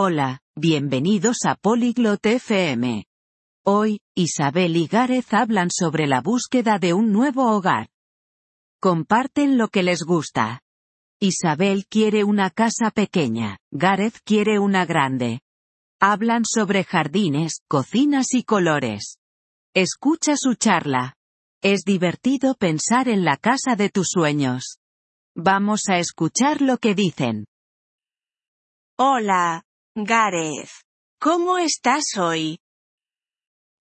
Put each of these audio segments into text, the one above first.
Hola, bienvenidos a Polyglot FM. Hoy, Isabel y Gareth hablan sobre la búsqueda de un nuevo hogar. Comparten lo que les gusta. Isabel quiere una casa pequeña, Gareth quiere una grande. Hablan sobre jardines, cocinas y colores. Escucha su charla. Es divertido pensar en la casa de tus sueños. Vamos a escuchar lo que dicen. Hola, Gareth. ¿Cómo estás hoy?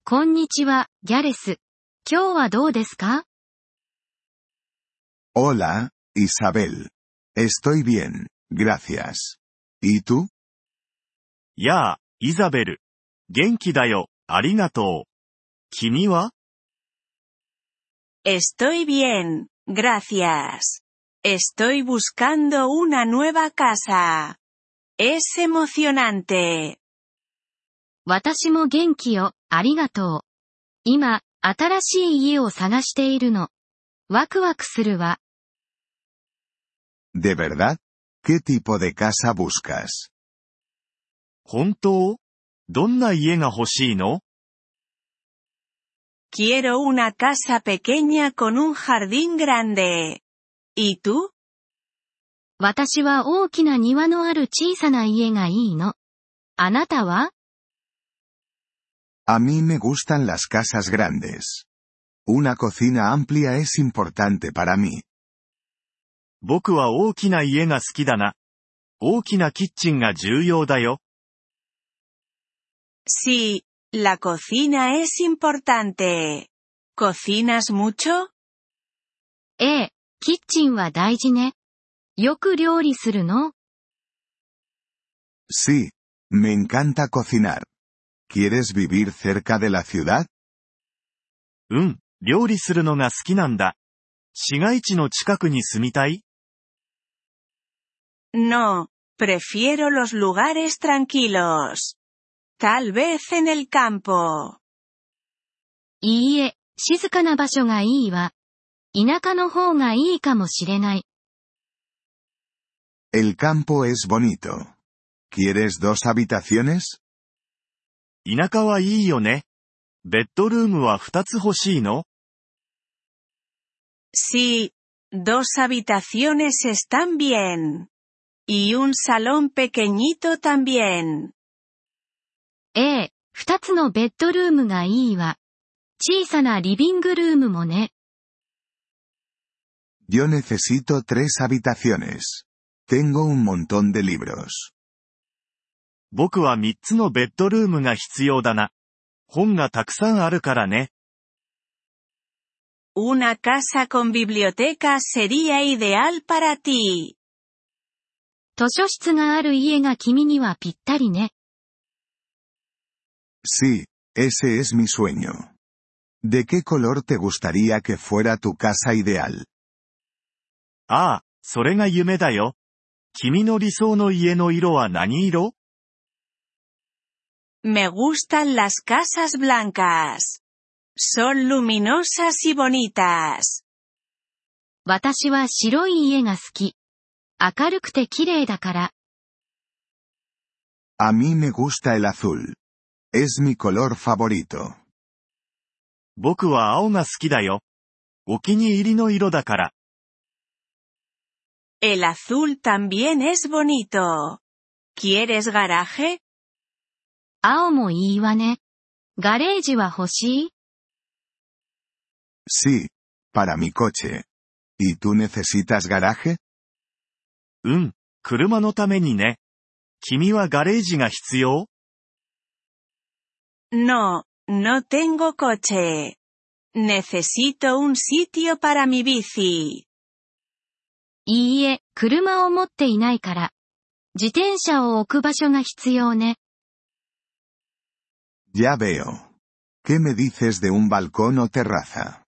こんにちは、ギャレス。今日はどうですか Hola, Isabel. Estoy bien, gracias. ¿Y tú? やあ、イザベル。元気だよ、ありがとう。君は Estoy bien, gracias. Estoy buscando una nueva casa. Es emocionante. 私も元気よ、ありがとう。今、新しい家を探しているの。ワクワクするわ。¿De verdad? ¿Qué tipo de casa buscas? 本当どんな家が欲しいの Quiero una casa pequeña con un jardín grande. ¿Y tú? 私は大きな庭のある小さな家がいいの。あなたは A mí me gustan las casas grandes. Una cocina amplia es importante para mí. 僕は大きな家が好きだな。大きなキッチンが重要だよ。Sí, la cocina es importante. ¿Cocinas mucho? ええ、キッチンは大事ね。よく料理するの Sí, me encanta cocinar. ¿Quieres vivir cerca de la ciudad? うん、料理するのが好きなんだ。市街地の近くに住みたい No, prefiero los lugares tranquilos. Tal vez en el campo. いいえ、静かな場所がいいわ。田舎の方がいいかもしれない。El campo es bonito. ¿Quieres dos habitaciones? 田舎はいいよね。ベッドルームは2つ欲しいの Sí, dos habitaciones están bien. Y un salón pequeñito también. ええ、二つのベッドルームがいいわ。小さなリビングルームもね。 Yo necesito tres habitaciones. Tengo un montón de libros. 僕は3つのベッドルームが必要だな。本がたくさんあるからね。Una casa con biblioteca sería ideal para ti. 図書室がある家が君にはぴったりね。Sí, ese es mi sueño. ¿De qué color te gustaría que fuera tu casa ideal? ああ、それが夢だよ。君の理想の家の色は何色 Me gustan las casas blancas. Son luminosas y bonitas. 私は白い家が好き。明るくて綺麗だから。A mí me gusta el azul. Es mi color favorito. 僕は青が好きだよ。お気に入りの色だから。El azul también es bonito. ¿Quieres garaje? 青もいいわね。ガレージは欲しい Sí, para mi coche. ¿Y tú necesitas garaje? うん、車のためにね。君はガレージが必要 No, no tengo coche. Necesito un sitio para mi bici. いいえ、車を持っていないから。自転車を置く場所が必要ね。Ya veo. ¿Qué me dices de un balcón o terraza?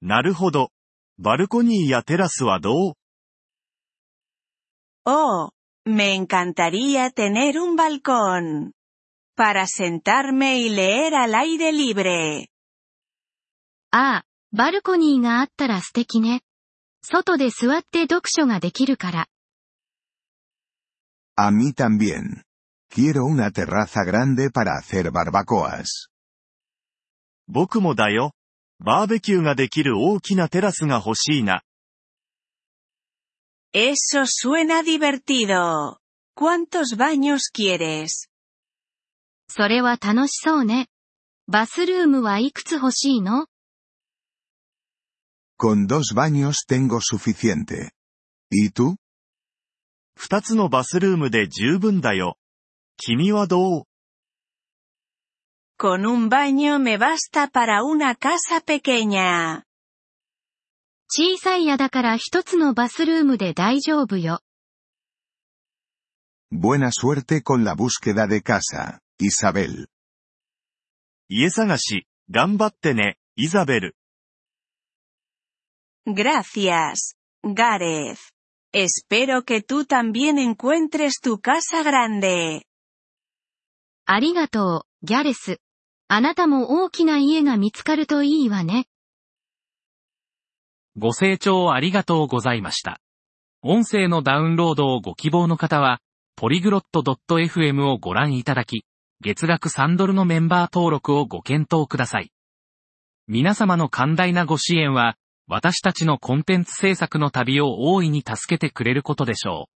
なるほど。バルコニーやテラスはどう Oh, me encantaría tener un balcón. Para sentarme y leer al aire libre. ああ、バルコニーがあったら素敵ね。外で座って読書ができるから。A mí también. Quiero una terraza grande para hacer barbacoas. 僕もだよ。バーベキューができる大きなテラスが欲しいな。Eso suena divertido. ¿Cuántos baños quieres? それは楽しそうね。バスルームはいくつ欲しいの Con dos baños tengo suficiente. ¿Y tú? 二つのバスルームで十分だよ。君はどう Con un baño me basta para una casa pequeña. 小さい家だから一つのバスルームで大丈夫よ。Buena suerte con la búsqueda de casa, Isabel. 家探し、頑張ってね、イザベル。Gracias, Gareth. Espero que tú también encuentres tu casa grande. ありがとう、ギャレス。あなたも大きな家が見つかるといいわね。ご清聴ありがとうございました。音声のダウンロードをご希望の方は、ポリグロット .fm をご覧いただき、月額3ドルのメンバー登録をご検討ください。皆様の寛大なご支援は、私たちのコンテンツ制作の旅を大いに助けてくれることでしょう。